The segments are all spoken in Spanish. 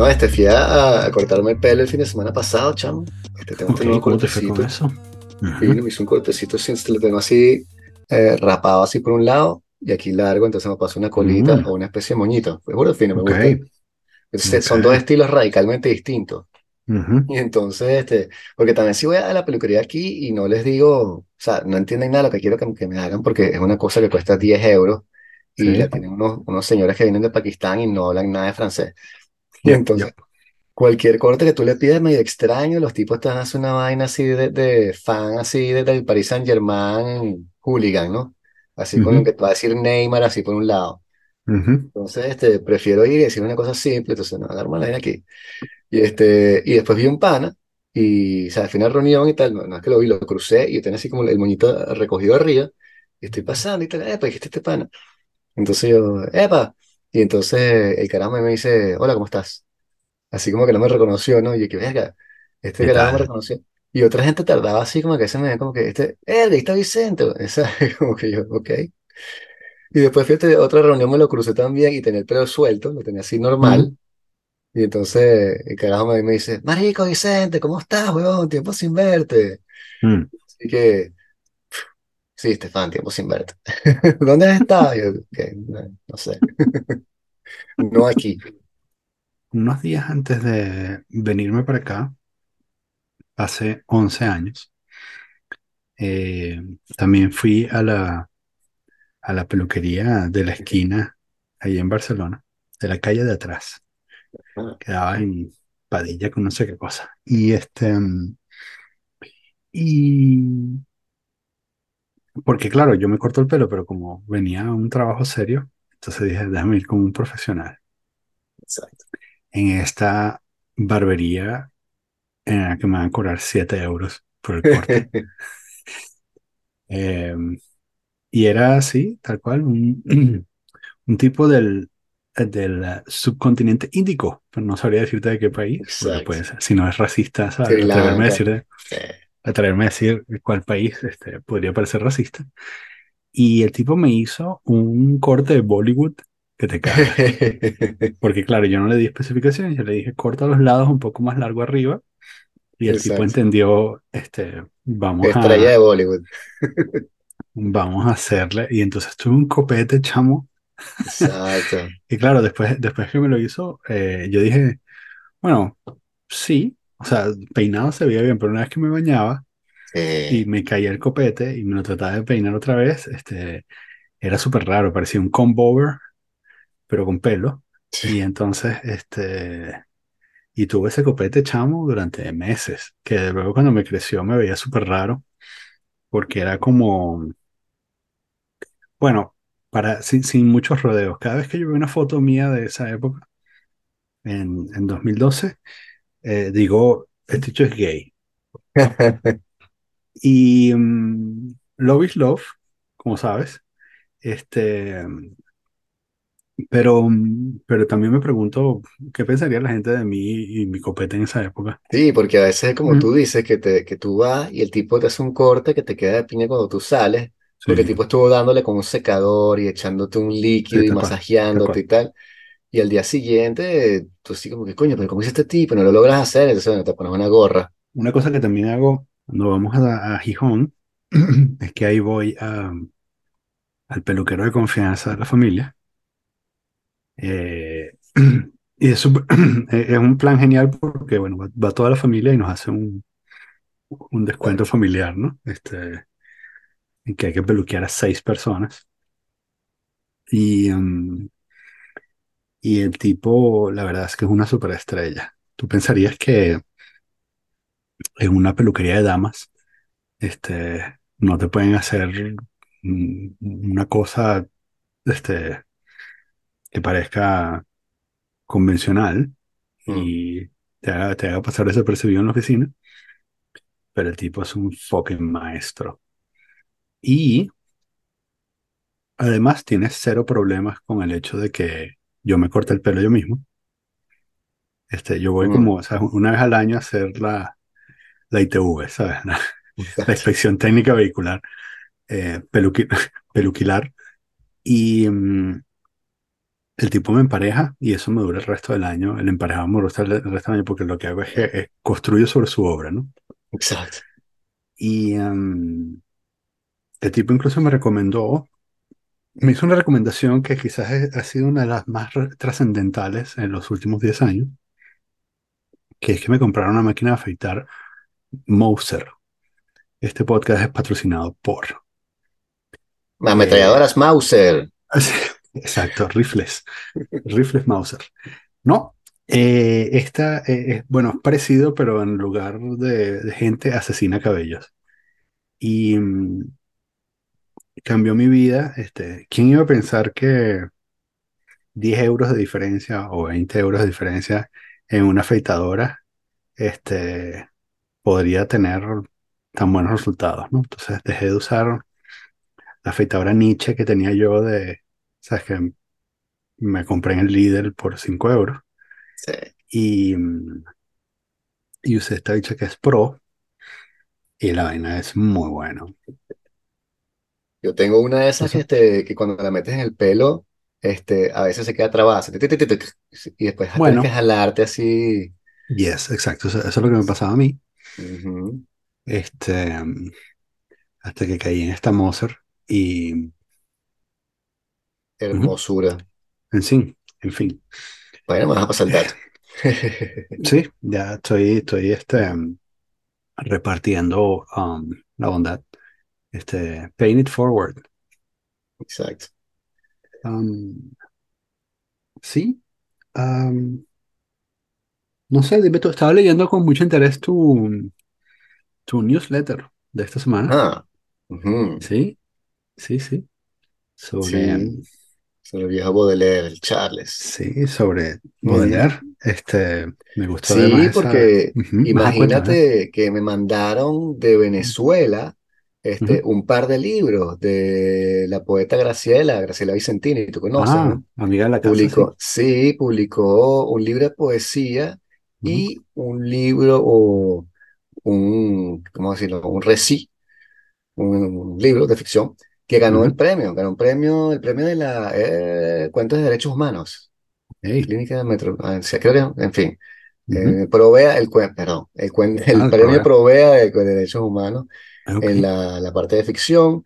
No, este fui a, a cortarme el pelo el fin de semana pasado, chamo. Este tengo este Ok, nuevo ¿Cómo te fue cortecito. con eso? Sí, Ujú, me hice un cortecito este lo tengo así eh, rapado así por un lado y aquí largo, entonces me paso una colita mm, o una especie de moñito. Es bueno, fino, me ok, gusta. Entonces, ok. son dos estilos radicalmente distintos. ujú, Y entonces, este, porque también si voy a la peluquería aquí y no les digo, o sea, no entienden nada de lo que quiero que, que me hagan porque es una cosa que cuesta 10 euros y la Sí. tienen unos, unos señores que vienen de Pakistán y no hablan nada de francés. Y entonces, yep. cualquier corte que tú le pidas es medio extraño, los tipos a hacer una vaina así de, de fan, así de, del Paris Saint-Germain, hooligan, ¿no? Así con lo que te va a decir Neymar, así por un lado. ujú, Entonces, este, prefiero ir y decir una cosa simple, entonces no, agarro la vaina aquí. Y, este, y después vi un pana, y o sea, al final reunión y tal, no, no es que lo vi, lo crucé y tenía así como el moñito recogido arriba, y estoy pasando y tal, epa, dijiste este pana. Entonces yo, epa, y entonces el carajo me dice, hola, ¿cómo estás? Así como que no me reconoció, ¿no? Y yo, que verga, este ¿Qué carajo me tal? reconoció. Y otra gente tardaba así como que se me veía como que, este, eh, ahí está Vicente, esa, como que yo, ok. Y después fíjate, otra reunión me lo crucé también y tenía el pelo suelto, lo tenía así normal. Mm, Y entonces el carajo me, me dice, Marico Vicente, ¿cómo estás, weón? Tiempo sin verte. mm. Así que, sí, Estefan, tiempo sin verte. ¿Dónde has estado? Yo, "Ok, no, no sé, no aquí. Unos días antes de venirme para acá, hace 11 años, eh, también fui a la, a la peluquería de la esquina, ahí en Barcelona, de la calle de atrás. Ah, Quedaba en Padilla con no sé qué cosa. Y este, mm, y porque claro, yo me corto el pelo, pero como venía a un trabajo serio, entonces dije, déjame ir con un profesional. Exacto. En esta barbería en la que me van a cobrar 7 euros por el corte. Eh, y era así, tal cual, un, un tipo del, del subcontinente índico, pero no sabría decirte de qué país, pues si no es racista, ¿sabes? Atreverme a Lanka. decir, Sí. Atreverme a decir cuál país este, podría parecer racista. Y el tipo me hizo un corte de Bollywood que te cagas. Porque claro, yo no le di especificaciones, yo le dije corta los lados un poco más largo arriba y el tipo Exacto. entendió, este, vamos Estrella de a, Bollywood. vamos a hacerle. Y entonces tuve un copete, chamo. Exacto. Y claro, después, después que me lo hizo, eh, yo dije, bueno, sí, o sea, peinado se veía bien, pero una vez que me bañaba y Sí. me caía el copete y me lo trataba de peinar otra vez, este, era súper raro, parecía un comb over, pero con pelo. Y entonces, este, y tuve ese copete chamo durante meses, que luego cuando me creció me veía súper raro, porque era como, bueno, para, sin, sin muchos rodeos. Cada vez que yo veo una foto mía de esa época, en, en 2012, eh, digo, este hecho es gay. Y mm, Love is Love, como sabes, este, pero, mm, pero también me pregunto qué pensaría la gente de mí y mi copete en esa época. Sí, porque a veces, como tú dices, que, te, que tú vas y el tipo te hace un corte que te queda de piña cuando tú sales, porque el Sí, tipo estuvo dándole con un secador y echándote un líquido sí, y masajeándote y tal. Y al día siguiente, tú así como que, coño, pero ¿cómo hizo este tipo? No lo logras hacer, entonces bueno, te pones una gorra. Una cosa que también hago cuando vamos a, a Gijón es que ahí voy a- al peluquero de confianza de la familia. eh, y es, es un plan genial porque, bueno, va, va toda la familia y nos hace un, un descuento familiar, ¿no? Este, en que hay que peluquear a seis personas. Y, mm, y el tipo, la verdad es que es una superestrella. Tú pensarías que en una peluquería de damas, este, no te pueden hacer mm, una cosa, este, que parezca convencional Mm, y te haga, te haga pasar desapercibido en la oficina, pero el tipo es un fucking maestro. Y además tienes cero problemas con el hecho de que yo me corte el pelo yo mismo. Este, yo voy mm, como, una vez al año a hacer la, la ITV, ¿sabes? La, la inspección técnica vehicular, eh, peluqui- peluquilar. Y, mm, el tipo me empareja y eso me dura el resto del año. El emparejado me el, el resto del año porque lo que hago es eh, construyo sobre su obra, ¿no? Exacto. Y em, el tipo incluso me recomendó, me hizo una recomendación que quizás ha sido una de las más trascendentales en los últimos 10 años, que es que me compraron una máquina de afeitar Moser. Este podcast es patrocinado por... eh, Ametralladoras Mauser. exacto, rifles. Rifles Mauser. No, eh, esta eh, es, bueno, es parecido, pero en lugar de, de gente asesina cabellos. Y mm, cambió mi vida. Este, ¿quién iba a pensar que 10 euros de diferencia o 20 euros de diferencia en una afeitadora este, podría tener tan buenos resultados, ¿no? Entonces dejé de usar la afeitadora Nietzsche que tenía yo de, sabes que me compré en el Lidl por 5 euros Sí. y, y usé esta bicha que es Pro y la vaina es muy bueno. Yo tengo una de esas este, que cuando la metes en el pelo, este, a veces se queda trabada. Y después tienes que bueno, jalarte así. yes, exacto, eso, eso es lo que me pasaba a mí, este, mm, hasta que caí en esta Moser y, Hermosura. en fin, en fin. Bueno, me vas a pasar el dato. Sí, ya estoy, estoy este, mm, repartiendo um, la bondad. Este, paying it forward. Exacto. Um, sí, um, no sé, dime tú, estaba leyendo con mucho interés tu, tu newsletter de esta semana. Ah. Sí, sí, sí. Sobre, Sí, sobre el viejo Baudelaire, el Charles. sí, sobre. Baudelaire. Este, me gustó además Sí, esa. porque imagínate que me mandaron de Venezuela este, Ujú. un par de libros de la poeta Graciela, Graciela Vicentini, tú conoces, Ah, ¿no? amiga de la casa, sí. Publicó, sí, publicó un libro de poesía Ujú, y un libro o un, ¿cómo decirlo? Un reci, un libro de ficción que ganó el ujú. premio, ganó un premio, el premio de la eh, Cuentos de Derechos Humanos, Ey, Clínica de Metro, ah, sí, creo que, en fin, ujú. eh, Provea el, perdón, el, Ah, el el premio. Provea de, de Derechos Humanos Ok. en la, la parte de ficción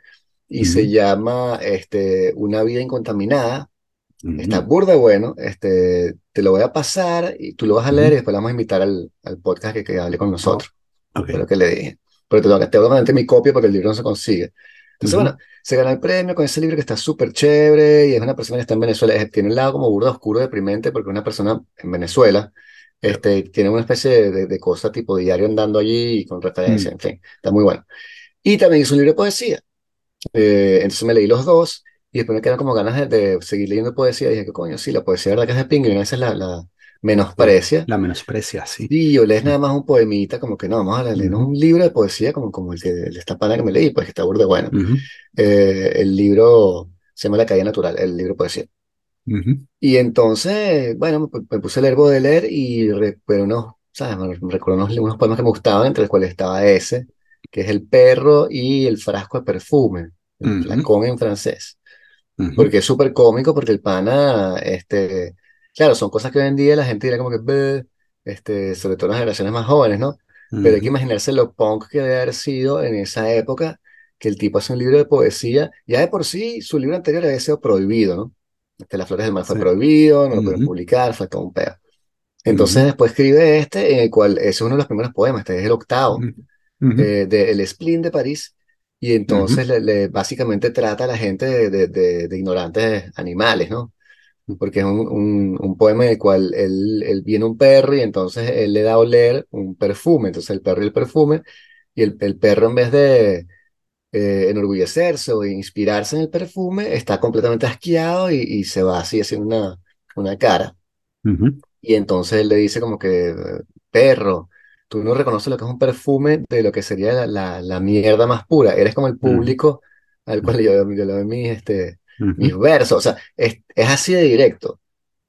y se Ujú, llama este, Una vida incontaminada Está ujú, burda bueno, este, te lo voy a pasar y tú lo vas a leer y después lo vamos a invitar al, al podcast que, que hable con Oh, nosotros. ok. Fue lo que le dije. Pero te tengo que tengo que mandarte mi copia porque el libro no se consigue. Entonces, Ujú, bueno, se gana el premio con ese libro que está súper chévere y es una persona que está en Venezuela. Es- tiene un lado como burda oscuro, deprimente, porque una persona en Venezuela este, tiene una especie de, de, de cosa tipo diario andando allí y con referencia, mm, en fin, está muy bueno. Y también hizo un libro de poesía. Eh, entonces me leí los dos y después me quedaron como ganas de, de seguir leyendo poesía. Y dije, que coño, sí, la poesía, verdad que es de pingue y a veces la, la la, menosprecia. la menosprecia, sí. Y yo lees Mm, nada más un poemita, como que no, vamos a ujú, un libro de poesía como, como el que el esta pana que me leí, pues que está burda bueno. Eh, el libro se llama La caída natural, el libro de poesía. Ujú, Y entonces, bueno, me, me puse a leer Baudelaire y recuerdo unos, ¿sabes? Recuerdo unos, unos poemas que me gustaban, entre los cuales estaba ese, que es El perro y el frasco de perfume, el ujú, flacón en francés. ujú, Porque es súper cómico, porque el pana, este, claro, son cosas que hoy en día la gente dirá como que, "Bleh", este, sobre todo las generaciones más jóvenes, ¿no? Pero hay que imaginarse lo punk que debe haber sido en esa época, que el tipo hace un libro de poesía, ya de por sí su libro anterior había sido prohibido, ¿no? Este, Las Flores del Mal fue sí. prohibido, no lo pudieron publicar, fue todo un pedo. Entonces ujú, después escribe este, en el cual ese es uno de los primeros poemas, este es el octavo, ujú, eh, de El Spleen de París, y entonces le, le- básicamente trata a la gente de, de- de- de ignorantes animales, ¿no? Porque es un, un- un poema en el cual él, él viene un perro y entonces él le da a oler un perfume, entonces el perro y el perfume, y el, el perro en vez de eh, enorgullecerse o inspirarse en el perfume, está completamente asqueado y, y se va así haciendo una, una cara. Y entonces él le dice como que, perro, tú no reconoces lo que es un perfume de lo que sería la, la, la mierda más pura. Eres como el ujú, público al cual yo, yo le doy mis, este, mis versos. O sea, es, es así de directo.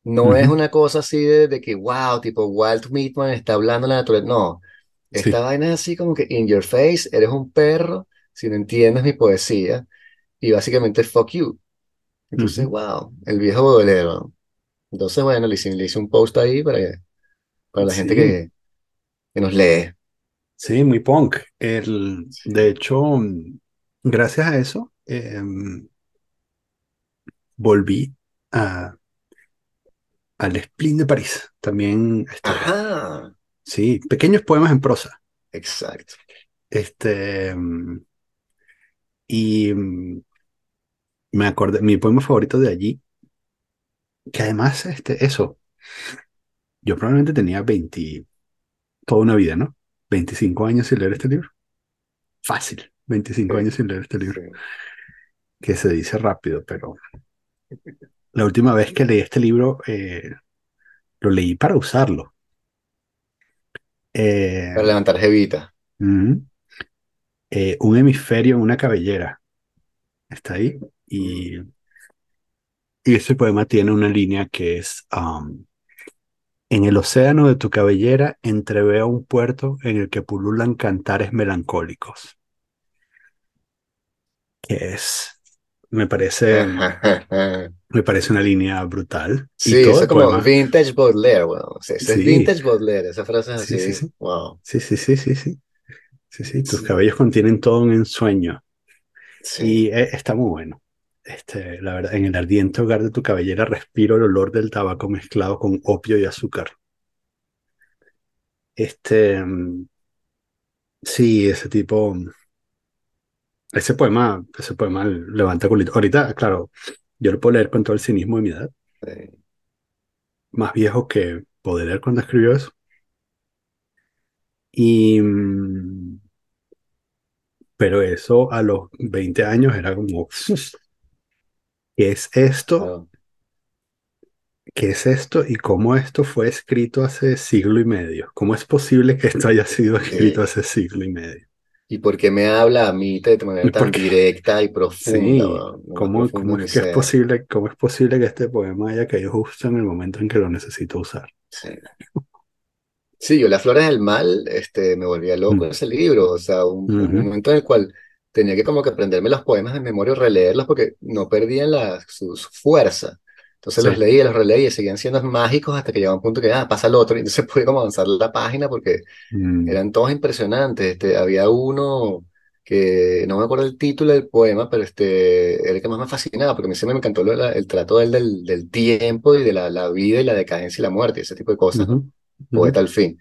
No es una cosa así de, de que, wow, tipo Walt Whitman está hablando la naturaleza. No, esta Sí. vaina es así como que in your face, eres un perro si no entiendes mi poesía. Y básicamente, fuck you. Entonces, wow, el viejo. ¿no? Entonces, bueno, le hice, le hice un post ahí para, que- para la gente que, que nos lee. sí, muy punk. El, de hecho, gracias a eso, em, volví a, al Spleen de París. También, este, Ajá, sí, pequeños poemas en prosa. exacto. Este, mm, y mm, me acordé, mi poema favorito de allí, que además, este, eso, yo probablemente tenía 20, toda una vida, ¿no? 25 años sin leer este libro. Fácil, veinticinco Sí, años sin leer este libro, que se dice rápido, pero la última vez que leí este libro, eh, lo leí para usarlo. Eh, Para levantar jevita. Eh, un hemisferio en una cabellera, está ahí, y, y este poema tiene una línea que es... um, En el océano de tu cabellera entreveo un puerto en el que pululan cantares melancólicos, que es, me parece, me parece una línea brutal. Sí, eso es como poema, vintage Baudelaire. O sea, eso es sí, vintage Baudelaire, esa frase es sí, sí, así, sí, wow. sí, sí, sí, sí, sí, sí, sí, tus Sí, cabellos contienen todo un ensueño y sí, eh, está muy bueno. Este, la verdad, en el ardiente hogar de tu cabellera respiro el olor del tabaco mezclado con opio y azúcar. Este, mm, sí, ese tipo, Ese poema, ese poema levanta culito. Ahorita, claro, yo lo puedo leer con todo el cinismo de mi edad, sí, más viejo que poder leer cuando escribió eso. Y, mm, pero eso a los 20 años era como, ¿qué es esto? ¿Qué es esto? ¿Y cómo esto fue escrito hace siglo y medio? ¿Cómo es posible que esto haya sido escrito hace siglo y medio? ¿Y por qué me habla a mí de manera ¿Y por tan directa y profunda, Sí, ¿cómo, cómo es que es posible, cómo es posible que este poema haya caído justo en el momento en que lo necesito usar? Sí. Sí, yo Las Flores del Mal, este, me volvía loco Mm, ese libro, o sea, un, un momento en el cual tenía que como que aprenderme los poemas de memoria y releerlos porque no perdían la, su, su fuerza. Entonces Sí. los leía, los releía y seguían siendo mágicos hasta que llegaba un punto que, ah, pasa el otro, y entonces pude como avanzar la página porque Mm, eran todos impresionantes. Este, había uno que no me acuerdo el título del poema, pero este, era el que más me fascinaba porque a mí siempre me encantó la- el trato del, del, del tiempo y de la, la vida y la decadencia y la muerte, ese tipo de cosas, ujú, ¿no? Poeta al fin.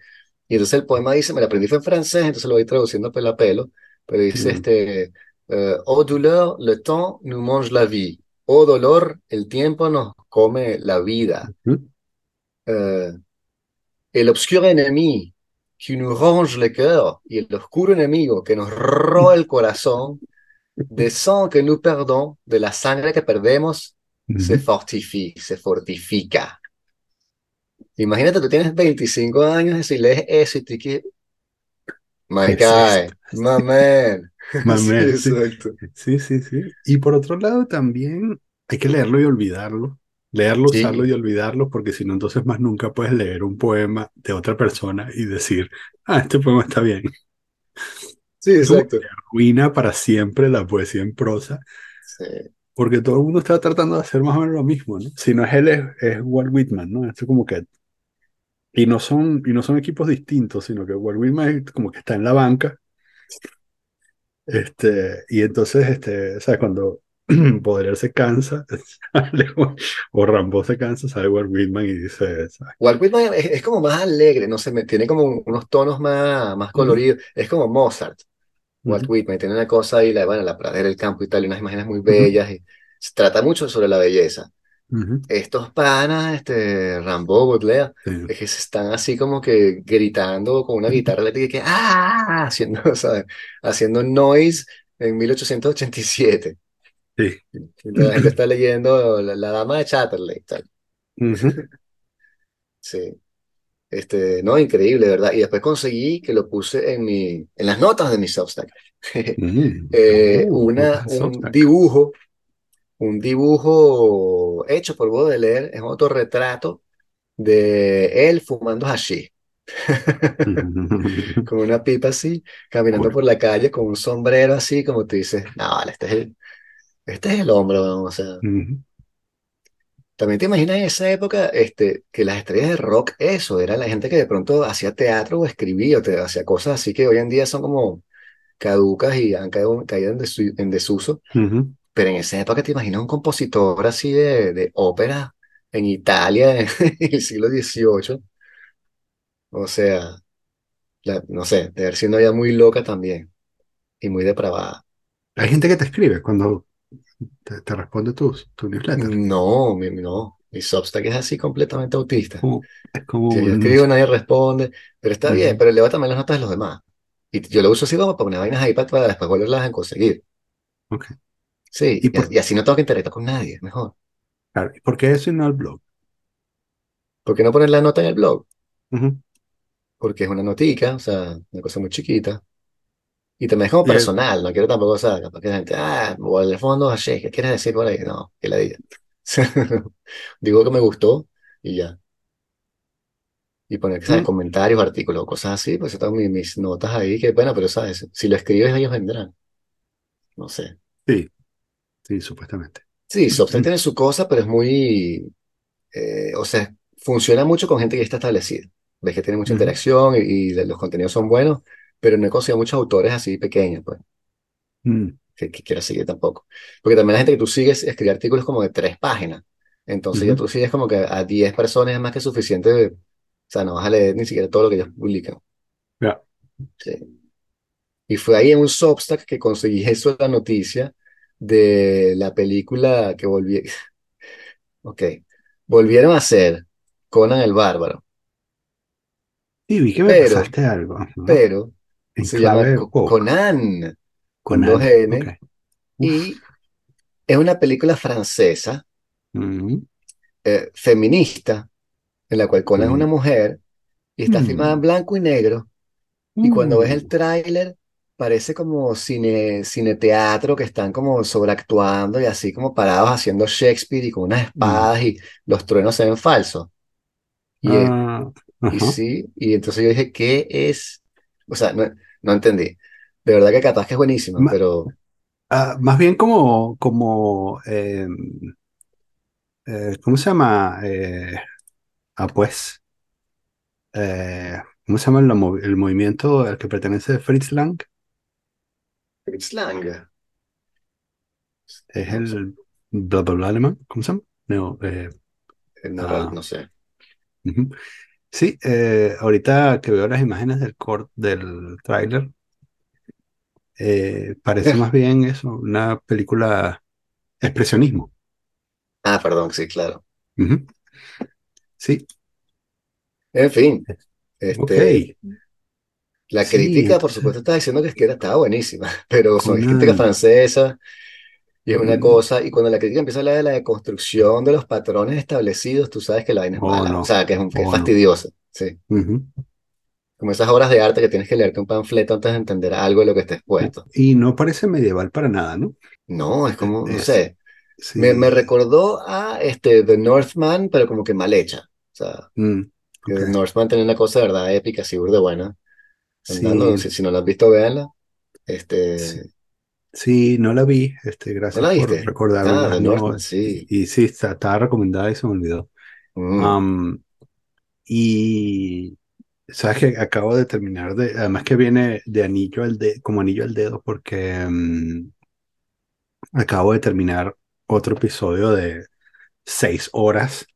Y entonces el poema dice, me lo aprendí fue en francés, entonces lo voy traduciendo pelo a pelo, pero dice mm, este, eh, oh douleur, le temps nous mange la vie. Oh dolor, el tiempo nos come la vida. ujú, Eh, el obscur ennemi qui nous ronge le cœur y el oscuro enemigo que nos roba el corazón, de sang que nous perdons, de la sangre que perdemos, se ujú. fortifie, se fortifica. Imagínate, tú tienes 25 años y lees eso y te quedas, My ¿Qué es guy, my man. Sí, sí, exacto. sí, sí, sí. Y por otro lado también hay que leerlo y olvidarlo. Leerlo, usarlo y olvidarlo, porque si no, entonces más nunca puedes leer un poema de otra persona y decir, ah, este poema está bien. sí, que exacto. arruina para siempre la poesía en prosa, Sí, porque todo el mundo está tratando de hacer más o menos lo mismo, ¿no? Si no es él, es, es Walt Whitman, ¿no? Esto como que Y no son, y no son equipos distintos, sino que Walt es como que está en la banca. Este, y entonces, este, ¿sabes? Cuando Baudelaire se cansa, sale- o Rambo se cansa, sale Walt Whitman y dice, ¿sabes? Walt Whitman es, es como más alegre, no sé, me- tiene como un- unos tonos más, más coloridos. Es como Mozart, Walt ujú, Whitman, tiene una cosa ahí, la, bueno, la pradera, el campo y tal, y unas imágenes muy bellas. Y se trata mucho sobre la belleza. Ujú, Estos panas, este, Rambo, Baudelaire, sí. es que se están así como que gritando con una guitarra eléctrica que, ¡ah! Haciendo, ¿sabes? Haciendo noise en 1887. Sí. La gente está leyendo La, la Dama de Chatterley, tal. Ujú, Sí. Este, no, increíble, ¿verdad? Y después conseguí que lo puse en mi, en las notas de mi Substack. mm, Eh, oh, una, un dibujo, un dibujo hecho por Baudelaire, es un autorretrato de él fumando hashish, con una pipa así, caminando por la calle con un sombrero así, como tú dices, no, vale, este es el, este es el hombre, weón", o sea, Ujú. También te imaginas en esa época este, que las estrellas de rock, eso, era la gente que de pronto hacía teatro o escribía o te, hacía cosas así que hoy en día son como caducas y han caído, caído en, desu- en desuso. Ujú. Pero en esa época te imaginas un compositor así de, de ópera en Italia en el siglo XVIII. O sea, la- no sé, de haber sido una vida muy loca también y muy depravada. Hay gente que te escribe cuando te, te responde tus tu newsletter. No, mi, no, mi Substack es así completamente autista. Como- es como Si yo escribo, nadie responde, pero está bien, Ujú. pero leo también las notas de los demás. Y yo lo uso así como para poner vainas ahí para, para después volverlas a conseguir. Ok. Sí, ¿Y y, por, y así no tengo que interactuar con nadie, mejor. claro, ¿y por qué eso y no el blog? ¿Por qué no poner la nota en el blog? Porque es una notica, o sea, una cosa muy chiquita. Y también es como personal, no quiero tampoco, o sea, capaz que la gente, ah, o el fondo, así, ¿qué quieres decir por ahí? No, que la diga. Digo que me gustó y ya. Y poner, ¿sabes? mm, Comentarios, artículos, cosas así, pues yo tengo mi- mis notas ahí, que bueno, pero sabes, si lo escribes ellos vendrán, no sé. sí, sí, supuestamente. Sí, Substack tiene su cosa, pero es muy, eh, o sea, funciona mucho con gente que ya está establecida. Ves que tiene mucha Ujú. interacción y, y los contenidos son buenos, pero no he conseguido muchos autores así pequeños, pues. Mm, que, que quieras seguir tampoco. Porque también la gente que tú sigues escribe artículos como de tres páginas. Entonces ya ujú. tú sigues como que a 10 personas es más que suficiente. O sea, no vas a leer ni siquiera todo lo que ellos publican. Ya. Sí. Y fue ahí en un Substack que conseguí eso, la noticia de la película que volví. Ok. Volvieron a hacer Conan el Bárbaro. Y vi que me Pero, pasaste algo, ¿no? pero, En se llama Conan con dos Conan. Ok. N Uf. y es una película francesa Mm, eh, feminista en la cual Conan es una mujer y está filmada en mm, blanco y negro. Y cuando ves el mm, tráiler, parece como cine, cineteatro que están como sobreactuando y así como parados haciendo Shakespeare y con unas mm. espadas y los truenos se ven falsos. Y, Ah, y sí, y entonces yo dije, ¿qué es? O sea, no, no entendí. De verdad que capaz que es buenísima, Ma- pero ah, más bien como, como eh, eh, ¿cómo se llama? Eh, ah, pues, eh, ¿cómo se llama el, el movimiento al que pertenece Fritz Lang? Fritz Lang, Es el bla bla bla alemán, ¿cómo se llama? No, eh, ah, no sé. Sí, eh, ahorita que veo las imágenes del cort del tráiler, eh, parece más bien eso, una película expresionismo. Ah, perdón, sí, claro. Sí, En fin, este, La Sí, crítica, por supuesto, está diciendo que es que era, estaba buenísima, pero son es crítica Conan. francesa y es una mm, cosa, y cuando la crítica empieza a hablar de la deconstrucción de los patrones establecidos, tú sabes que la vaina es oh mala, o sea, que es, un- que es oh no. fastidiosa, sí. Como esas obras de arte que tienes que leerte un panfleto antes de entender algo de lo que esté expuesto. Y no parece medieval para nada, ¿no? No, es como, no Es, sé, me, me recordó a este, The Northman, pero como que mal hecha. O sea, mm. The Northman tenía una cosa de verdad épica, así de buena. Andando, Sí, si, si no la has visto, véanla. sí, Este, sí, no la vi. Este, ¿no gracias la por viste? Ah, No, sí. y, y sí, está- estaba recomendada y se me olvidó. Mm. Y sabes que acabo de terminar de, además que viene de anillo al dedo, como anillo al dedo, porque mm, acabo de terminar otro episodio de seis horas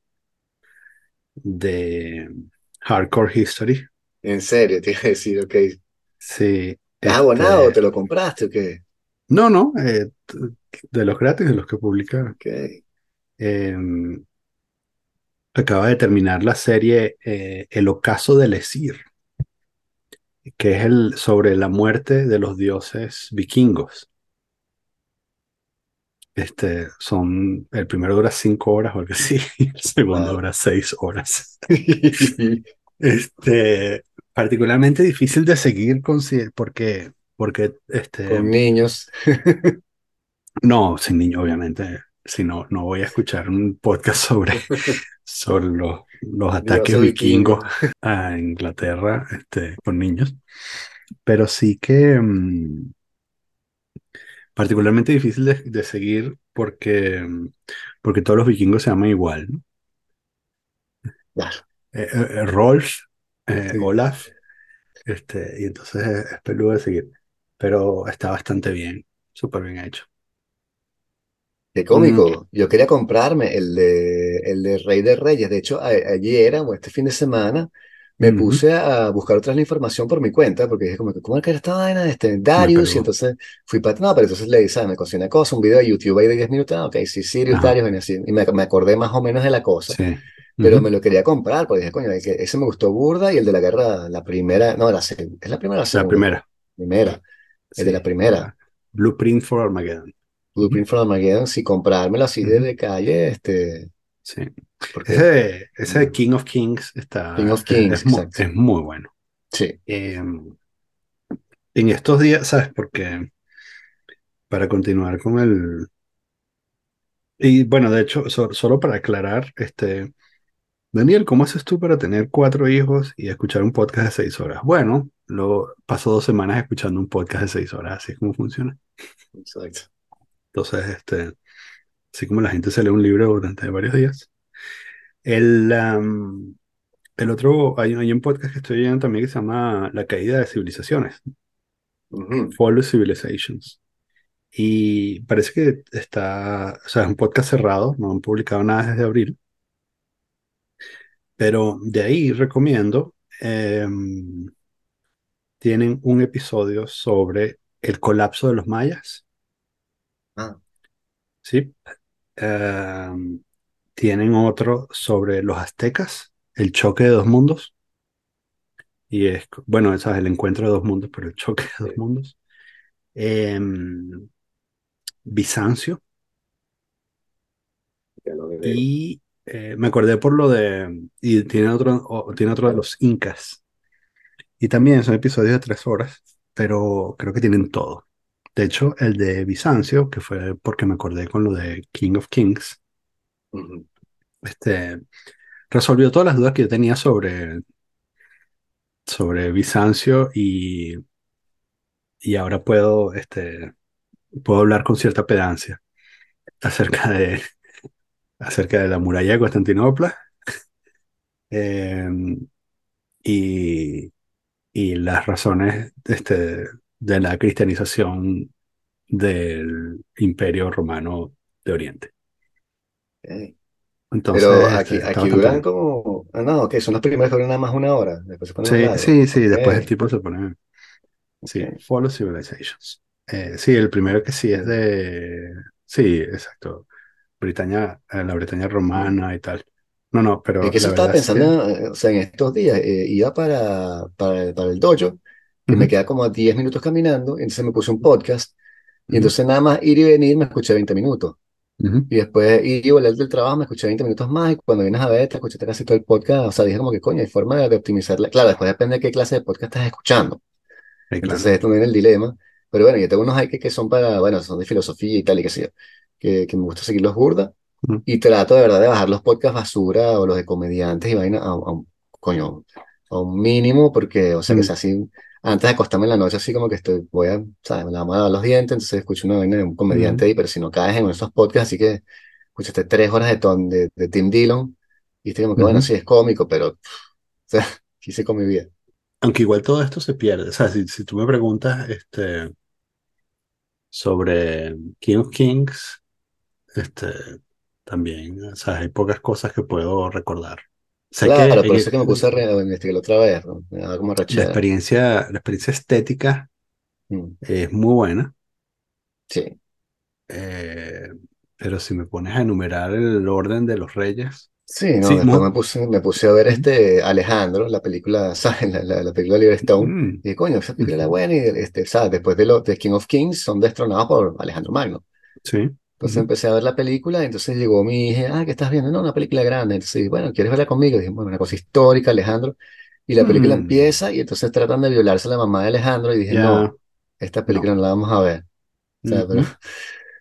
de Hardcore History. En serio, te iba a decir, ok. Sí, ¿Estás abonado o este, te lo compraste o qué? no, no, eh, de los gratis, de los que publica. Ok. em, acaba de terminar la serie eh, El ocaso del Esir, que es el sobre la muerte de los dioses vikingos. Este, son, el primero dura cinco horas o algo así, el segundo Wow. dura seis horas. Este, particularmente difícil de seguir consi- porque, porque, este, Con niños. no, sin niño, obviamente, si no, no voy a escuchar un podcast sobre, sobre los, los ataques vikingos vikingos. a Inglaterra, este, con niños, pero sí que, mm, particularmente difícil de, de seguir porque, porque todos los vikingos se llaman igual, ¿no? Claro, Eh, eh, eh, Rolf, eh, sí. Olaf, este, y entonces es, peludo de seguir, pero está bastante bien, súper bien hecho. Qué Mm, cómico. Yo quería comprarme el de, el de Rey de Reyes. De hecho, a- ayer o este fin de semana me ujú, puse a buscar otra información por mi cuenta, porque dije como ¿cómo es que era esta vaina de este Darius? Y entonces fui para, no, pero entonces le dije, ¿sabes? Me conseguí una cosa, un video de YouTube ahí de 10 minutos, ah, ok, sí, Sirius, Ajá, Darius, venía así, y me, me acordé más o menos de la cosa, sí. Pero me lo quería comprar, porque dije, coño, ese me gustó burda y el de la guerra, la primera, no, la, se- ¿es la primera la segunda? primera, Primera, el de sí. la primera. Blueprint for Armageddon. Blueprint from Armageddon, si comprármelo así ujú, de calle, este, sí. Ese, porque ese de King of Kings King está, of es, Kings, es mu- exacto. es muy bueno. Sí. Eh, en estos días, ¿sabes? Porque para continuar con el... Y bueno, de hecho, so- solo para aclarar, este, Daniel, ¿cómo haces tú para tener cuatro hijos y escuchar un podcast de seis horas? Bueno, lo paso dos semanas escuchando un podcast de seis horas, así es como funciona. Exacto. Entonces, este, así como la gente se lee un libro durante varios días. El, el otro, hay, hay un podcast que estoy oyendo también que se llama La caída de civilizaciones, Ujú. Follow Civilizations. Y parece que está, o sea, es un podcast cerrado, no han publicado nada desde abril, pero de ahí recomiendo, em, tienen un episodio sobre el colapso de los mayas, Ah, ¿sí? Em, tienen otro sobre los aztecas, el choque de dos mundos, y es, bueno, ese es el encuentro de dos mundos, pero el choque de dos sí, mundos. Em, Bizancio, ya lo veo. y eh, me acordé por lo de, y tiene otro, o- tiene otro de los incas, y también son episodios de tres horas, pero creo que tienen todo. De hecho, el de Bizancio, que fue porque me acordé con lo de King of Kings, este, resolvió todas las dudas que yo tenía sobre, sobre Bizancio y, y ahora puedo, este, puedo hablar con cierta pedancia acerca de, acerca de la muralla de Constantinopla eh, y, y las razones este, de la cristianización del Imperio Romano de Oriente. Ok. Pero Entonces, este, aquí, aquí duran como, ah, no, ok, son los primeros que duran nada más una hora, después se pone más Sí, sí, sí, después el tipo se pone, sí, ok. Follow Civilizations. Eh, sí, el primero que sí es de, sí, exacto, Britania, eh, la Bretaña romana y tal. No, no, Es pero que eso estaba verdad es que, pensando, eh, o sea, en estos días, eh, iba para, para, para el dojo, que me ujú, queda como a 10 minutos caminando, entonces me puse un podcast, y ujú, entonces nada más ir y venir me escuché 20 minutos. ujú, Y después ir y volver del trabajo, me escuché 20 minutos más y cuando vienes a ver, te escuchaste casi todo el podcast. O sea, dije como que coño, hay forma de, de optimizarla. Claro, después depende de qué clase de podcast estás escuchando. sí, claro. Entonces esto me viene el dilema. Pero bueno, yo tengo unos que, que son para, bueno, son de filosofía y tal y qué sé yo, que, que me gusta seguir los burda. ujú, Y trato de verdad de bajar los podcasts basura o los de comediantes y vaina a, un, coño, a un mínimo porque, o sea, que sea así, antes de acostarme en la noche así como que estoy, voy a, ¿sabes? Me la voy a lavar los dientes, entonces escucho una vaina de un comediante ujú, ahí, pero si no caes en esos podcasts, así que escuchaste tres horas de, ton, de, de Tim Dillon y estoy como que, bueno, sí, es cómico, pero, o sea, quise con mi vida. Aunque igual todo esto se pierde. O sea, si, si tú me preguntas este, sobre King of Kings, este, también, o sea, hay pocas cosas que puedo recordar. Sé que Claro, en por eso es que me puse a, investigarlo otra vez, ¿no? Me daba como la rachera. experiencia, la experiencia estética Mm, es muy buena, Sí. eh, pero si me pones a enumerar el orden de los reyes, Sí, no, sí, después me puse, me puse a ver este Alejandro, la película, ¿sabes? La, la, la película de Stone. mm, Y coño, esa película era buena y este, ¿sabes? Después de lo de King of Kings son destronados por Alejandro Magno. sí, Entonces empecé a ver la película y entonces llegó mi hija, ah, ¿qué estás viendo? No, una película grande. Entonces, bueno, ¿quieres verla conmigo? Y dije, bueno, una cosa histórica, Alejandro. Y la película mm, empieza y entonces tratan de violarse a la mamá de Alejandro y dije, no, esta película no la vamos a ver. O sea, pero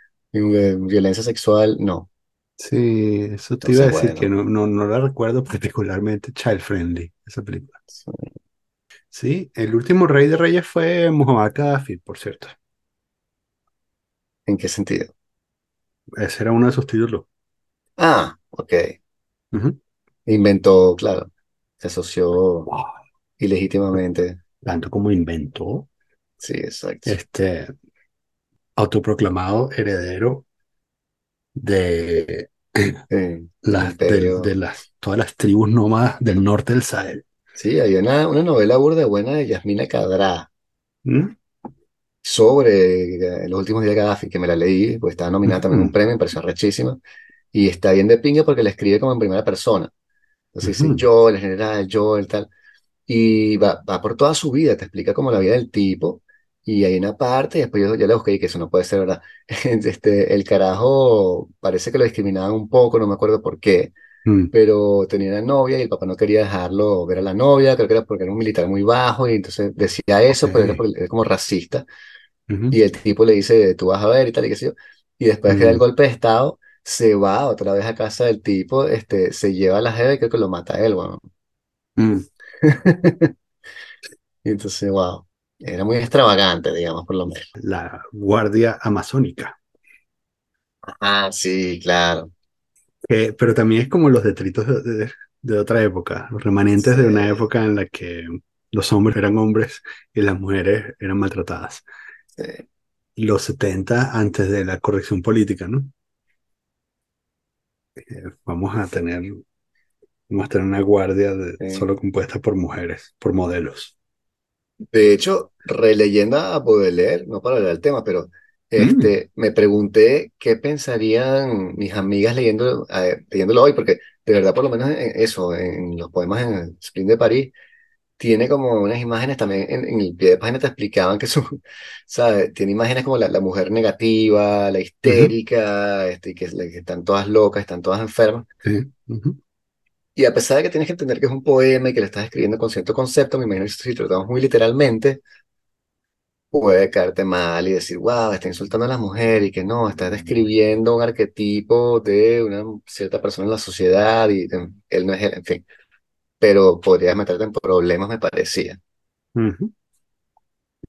eh, violencia sexual, no. Sí, eso te iba a decir que no, no, no la recuerdo particularmente child friendly, esa película. Sí, el último rey de reyes fue Muhammad Gaddafi, por cierto. ¿En qué sentido? Ese era uno de sus títulos. Ah, ok. Inventó, claro. Se asoció Wow. ilegítimamente. Tanto como inventó Sí, exacto. este autoproclamado heredero de Sí, las de, las todas las tribus nómadas del norte del Sahel. Sí, hay una, una novela burda buena de Yasmina Cadrá ¿Mm? Sobre eh, los últimos días de Gaddafi, que me la leí, pues estaba nominada también a un premio, me pareció rechísima. Y está bien de pinga porque la escribe como en primera persona. Entonces dice ujú, yo, el general, yo, el tal. Y va, va por toda su vida, te explica como la vida del tipo. Y hay una parte, y después yo, yo le busqué y que eso no puede ser verdad. Este, el carajo parece que lo discriminaban un poco, no me acuerdo por qué, mm, pero tenía una novia y el papá no quería dejarlo ver a la novia, creo que era porque era un militar muy bajo y entonces decía eso, pero era, porque- era como racista. Ujú, Y el tipo le dice, tú vas a ver y tal, y qué sé yo. Y después que da el mm, golpe de estado, se va otra vez a casa del tipo, este, se lleva a la jeva y creo que lo mata a él, bueno. mm. Y entonces, wow, era muy extravagante, digamos, por lo menos. La guardia amazónica. Ah, sí, claro. Que- pero también es como los detritos de, de- de otra época, los remanentes de una época en la que los hombres eran hombres y las mujeres eran maltratadas. Sí, Los 70 antes de la corrección política, ¿no? Eh, vamos a tener, vamos a tener una guardia de- sí. solo compuesta por mujeres, por modelos. De hecho, releyendo a Baudelaire, no para hablar del tema, pero Mm, este, me pregunté qué pensarían mis amigas leyendo, eh, leyéndolo hoy, porque de verdad, por lo menos en eso, en los poemas en el Spring de París, tiene como unas imágenes también en, en el pie de página te explicaban que su, ¿sabes? Tiene imágenes como la, la mujer negativa, la histérica, este, y que, que están todas locas, están todas enfermas. sí, ujú, Y a pesar de que tienes que entender que es un poema y que lo estás escribiendo con cierto concepto, me imagino que si lo tratamos muy literalmente, puede caerte mal y decir, wow, está insultando a la mujer y que no, está describiendo un arquetipo de una cierta persona en la sociedad y él no es él, en fin. Pero podrías meterte en problemas, me parecía.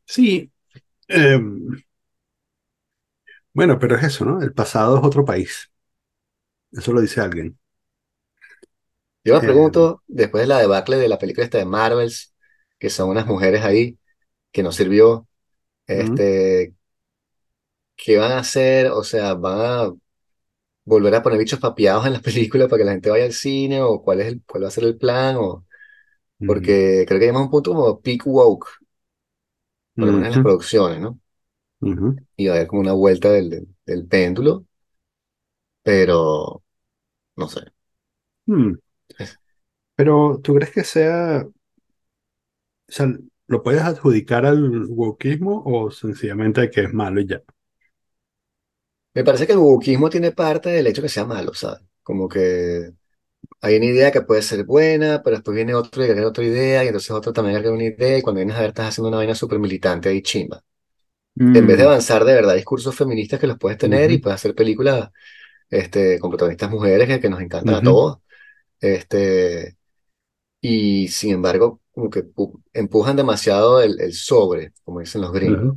Sí, em, bueno, pero es eso, ¿no? El pasado es otro país. Eso lo dice alguien. Yo me Em, pregunto, después de la debacle de la película esta de Marvels, que son unas mujeres ahí que no sirvió, este, ¿qué van a hacer? O sea, ¿van a volver a poner bichos papeados en las películas para que la gente vaya al cine? ¿O cuál es el, cuál va a ser el plan? O, porque creo que llegamos a un punto como peak woke, por lo menos en las producciones, ¿no? Y va a haber como una vuelta del, del, del péndulo, pero no sé. mm. Pero, ¿tú crees que sea, o sea, lo puedes adjudicar al wokismo o sencillamente que es malo y ya? Me parece que el wokismo tiene parte del hecho que sea malo, ¿sabes? Como que hay una idea que puede ser buena, pero después viene otro y agrega otra idea, y entonces otro también agrega una idea, y cuando vienes a ver estás haciendo una vaina súper militante ahí chimba. En vez de Mm, avanzar de verdad discursos feministas que los puedes tener y puedes hacer películas este, con protagonistas mujeres que, que nos encantan a todos, este, y sin embargo, como que pu- empujan demasiado el, el sobre, como dicen los gringos.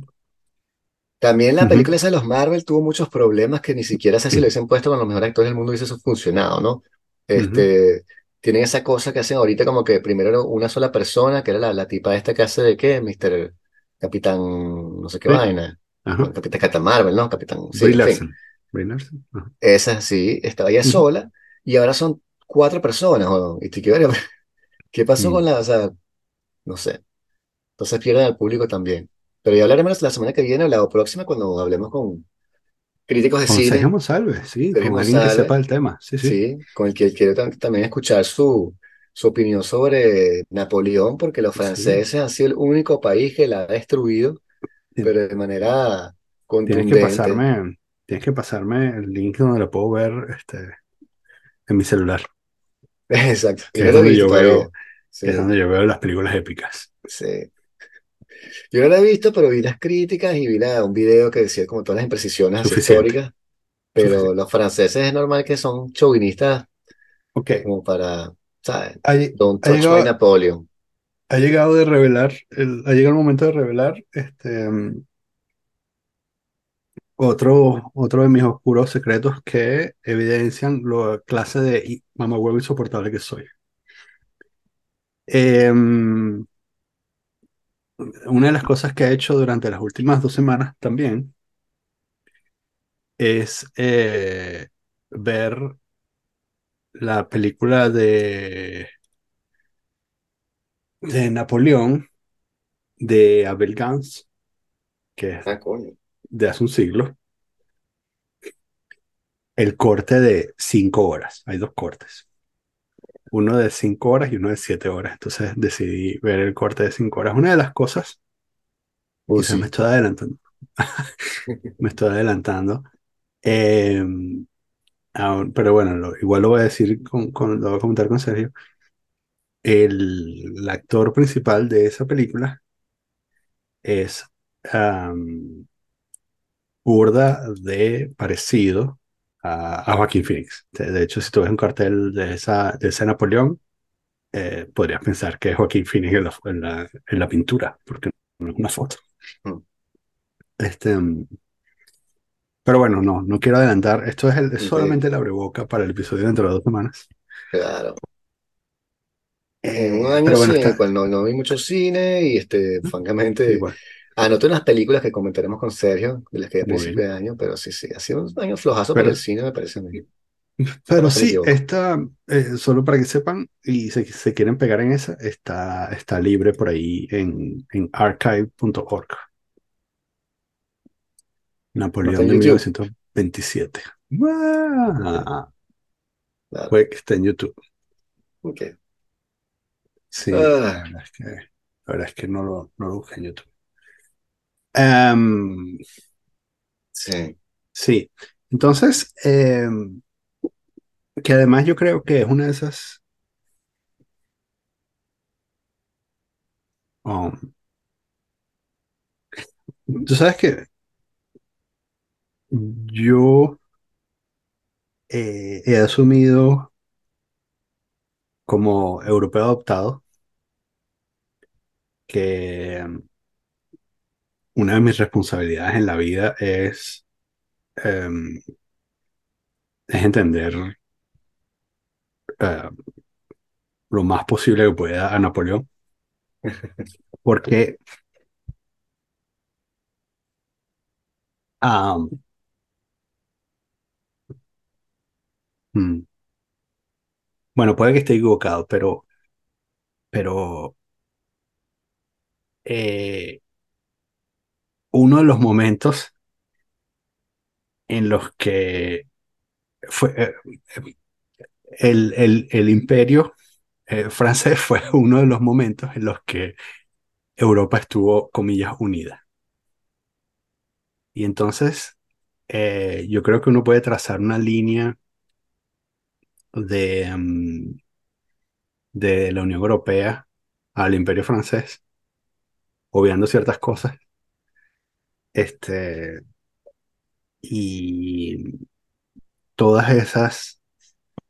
También la película esa de los Marvel tuvo muchos problemas que ni siquiera sé si lo hubiesen puesto con los mejores actores del mundo hubiese eso funcionado, ¿no? Este, tienen esa cosa que hacen ahorita como que primero era una sola persona, que era la, la tipa esta que hace de qué, Mister Capitán, no sé qué Sí, vaina. ajá. Capitán, Marvel, ¿no? Capitán, sí, Brie. Larson. Larson. Esa sí, estaba ella sola y ahora son cuatro personas, ¿no? Y tú, ¿qué, pasó con la, o sea, no sé. Entonces pierden al público también. Pero ya hablaremos la semana que viene o la próxima cuando hablemos con críticos de Con Sergio cine, Monsalve, sí, Sergio con alguien que sepa el tema. Sí, sí. sí, con el que quiero tam- también escuchar su, su opinión sobre Napoleón, porque los Sí. franceses han sido el único país que la ha destruido, pero de manera Tienes que contundente. pasarme, tienes que pasarme el link donde lo puedo ver este, en mi celular, Exacto, que es donde visto yo veo, que es donde yo veo las películas épicas. sí. Yo no lo he visto, pero vi las críticas y vi la- un video que decía como todas las imprecisiones históricas, pero suficiente. los franceses es normal que son chauvinistas Ok, como para, ¿sabes? ha, Don't ha touch my llegado, Napoleon. ha llegado de revelar, el, ha llegado el momento de revelar este, mm, otro, otro de mis oscuros secretos que evidencian la clase de i- mamahuevo insoportable que soy. Em, una de las cosas que he hecho durante las últimas dos semanas también es eh, ver la película de, de Napoleón de Abel Gance, que es Ah, de hace un siglo, el corte de cinco horas. Hay dos cortes. Uno de cinco horas y uno de siete horas. Entonces decidí ver el corte de cinco horas. Una de las cosas, quizás me estoy adelantando, me estoy adelantando. eh, aún- pero bueno, lo- igual lo voy a decir, con, con- lo voy a comentar con Sergio. El, el actor principal de esa película es am, burda de parecido a, a Joaquín Phoenix. De, hecho, si tú ves un cartel de esa, de ese Napoleón, eh, podrías pensar que es Joaquín Phoenix en la, en la, en la pintura, porque no es una foto. Mm, Este, mm, pero bueno, no, no quiero adelantar. Esto es, el- es solamente la abreboca para el episodio dentro de dos semanas. claro. En un Eh, año pero bueno, sí, en el cual no, no vi mucho cine y este, francamente, igual. Anoté unas películas que comentaremos con Sergio, de las que a principio de año, pero sí, sí, ha sido un año flojazo para Pero, el cine, me parece a mí. Pero sí, está, eh, solo para que sepan y se, se quieren pegar en esa, está, está libre por ahí en, en archive.org. Napoleón de YouTube. 1927. Ok, ¡Ah! claro. Fue que está en YouTube. Ok. Sí, la Ah, verdad es que, la verdad es que no lo, no lo busqué en YouTube. Em, sí. sí, entonces, em, que además yo creo que es una de esas, um, tú sabes que yo eh, he asumido como europeo adoptado que em, una de mis responsabilidades en la vida es, em, es entender eh, lo más posible que pueda a Napoleón, porque mm, Bueno, puede que esté equivocado, pero, pero eh, uno de los momentos en los que fue eh, el, el, el imperio eh, francés fue uno de los momentos en los que Europa estuvo, comillas, unida. Y entonces eh, yo creo que uno puede trazar una línea de, mm, de la Unión Europea al imperio francés, obviando ciertas cosas, este, y todas esas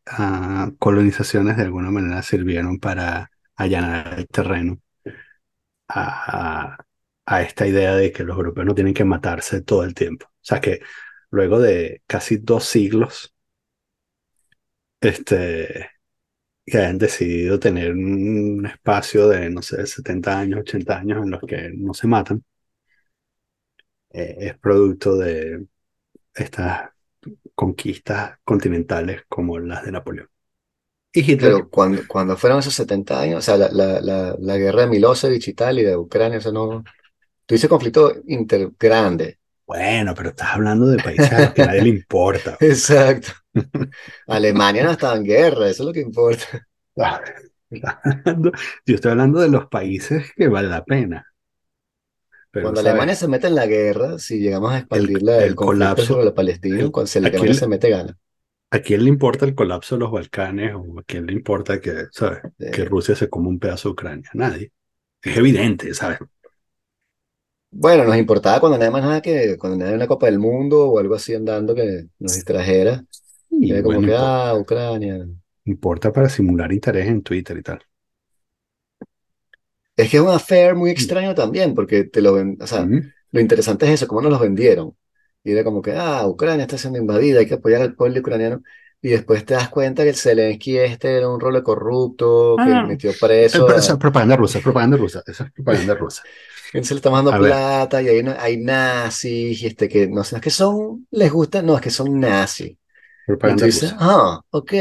ah, colonizaciones de alguna manera sirvieron para allanar el terreno a, a esta idea de que los europeos no tienen que matarse todo el tiempo. O sea que luego de casi dos siglos, este, que han decidido tener un espacio de, no sé, 70 años, 80 años en los que no se matan, eh, es producto de estas conquistas continentales como las de Napoleón. Y Hitler, Pero cuando, cuando fueron esos 70 años, o sea, la, la, la, la guerra de Milosevic y tal, y de Ucrania, eso no. Tú dices conflicto intergrande. bueno, pero estás hablando de países a los que nadie le importa. Exacto. Alemania no estaba en guerra, eso es lo que importa. Yo estoy hablando de los países que vale la pena, pero Cuando Alemania sabes, se mete en la guerra, si llegamos a el, expandir la- el el conflicto sobre colapso, los palestinos, cuando ¿a Alemania se mete, gana. a quién le importa el colapso de los Balcanes o a quién le importa que, sabes, que Rusia se coma un pedazo de Ucrania? Nadie. Es evidente, ¿sabes? bueno, nos importaba cuando nada más nada que cuando nadie una Copa del Mundo o algo así andando que nos distrajera. Y Era como bueno, que, ah, Ucrania. importa para simular interés en Twitter y tal. Es que es un affair muy extraño también, porque te lo ven, o sea, Mm, lo interesante es eso, cómo nos los vendieron. Y era como que, ah, Ucrania está siendo invadida, hay que apoyar al pueblo ucraniano. Y después te das cuenta que el Zelensky este era un rolo corrupto, que Ah, metió eh, preso pero esa a... es propaganda rusa, es propaganda rusa, esa es propaganda rusa. Él se le está mandando A ver, plata y hay, na- hay nazis y este que no sé, es que son, les gusta, no, es que son nazis. Propaganda rusa. ah, ok.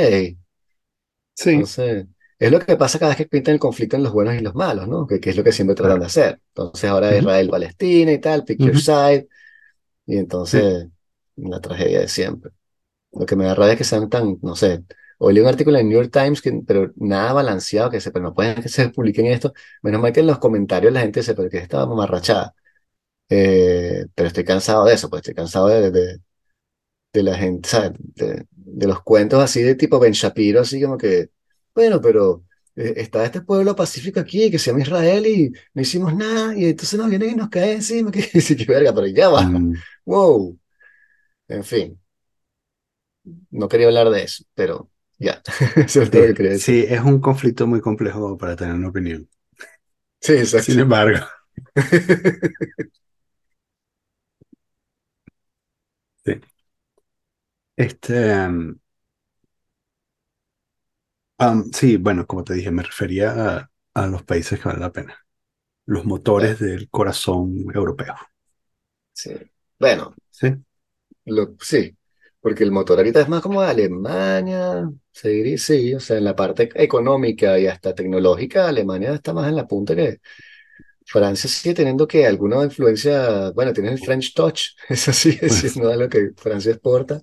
Sí, Entonces, es lo que pasa cada vez que pintan el conflicto en los buenos y los malos, ¿no? Que, que es lo que siempre tratan de hacer. Entonces, ahora Ujú, Israel-Palestina y tal, pick your ujú, side, y sí, entonces, la tragedia de siempre. Lo que me da rabia es que sean tan, no sé, hoy leí un artículo en el New York Times, que, pero nada balanceado, que se, pero no pueden que se publiquen esto. Menos mal que en los comentarios la gente dice, pero que estaba mamarrachada. Eh, pero estoy cansado de eso, pues estoy cansado de, de, de la gente, ¿sabes? De, de los cuentos así de tipo Ben Shapiro, así como que, bueno, pero eh, está este pueblo pacífico aquí que se llama Israel y no hicimos nada y entonces nos vienen y nos caen encima, que sí, que verga, pero ya va, mm, wow, en fin, no quería hablar de eso, pero ya, eso es todo lo que sí, es un conflicto muy complejo para tener una opinión. Sí, Sin exacto. embargo, sí. Este, um, um, sí, bueno, como te dije, me refería a, a los países que valen la pena, los motores del corazón europeo. sí. Bueno, Sí, lo, sí, porque el motor ahorita es más como Alemania, se diría, sí, o sea, en la parte económica y hasta tecnológica, Alemania está más en la punta que Francia sigue teniendo que alguna influencia, bueno, tiene el French touch, eso sigue pues, siendo algo que Francia exporta,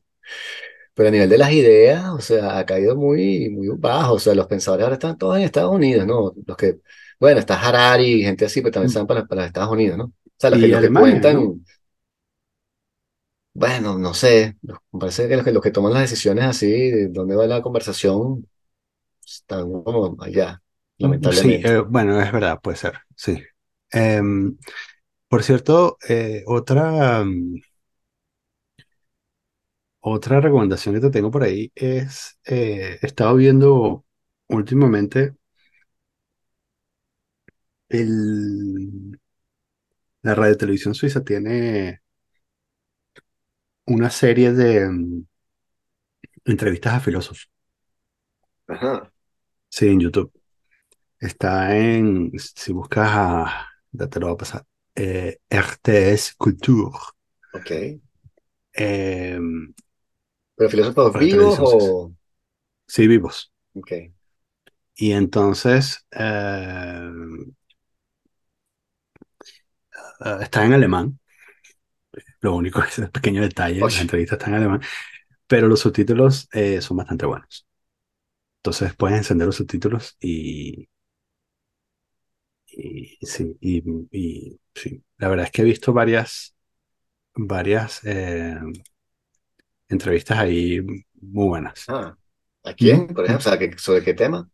pero a nivel de las ideas, o sea, ha caído muy, muy bajo, o sea, los pensadores ahora están todos en Estados Unidos, ¿no? Los que, bueno, está Harari y gente así, pero también mm, están para, para Estados Unidos, ¿no? O sea, los que, los que Alemania, ¿no? cuentan, bueno, no sé, me parece que los que, los que toman las decisiones así, de dónde va la conversación, están como allá, Mm, Sí, lamentablemente. eh, bueno, es verdad, puede ser, sí. Em, por cierto, eh, otra, mm, otra recomendación que te tengo por ahí es, eh, he estado viendo últimamente el, la radio televisión suiza tiene una serie de mm, entrevistas a filósofos, Ajá, sí, en YouTube. Está en, si buscas a, ya te lo voy a pasar, eh, RTS Culture, ok. em, ¿Pero filósofos vivos o...? Sí, vivos. Ok. Y entonces eh, eh, está en alemán. Lo único es el pequeño detalle, las Oye, entrevistas están en alemán, pero los subtítulos eh, son bastante buenos. Entonces puedes encender los subtítulos y, y sí, y, y sí. La verdad es que he visto varias, varias eh, entrevistas ahí muy buenas. ah, ¿a quién, Ujú, por ejemplo? O ujú. sea, ¿que- ¿sobre qué tema?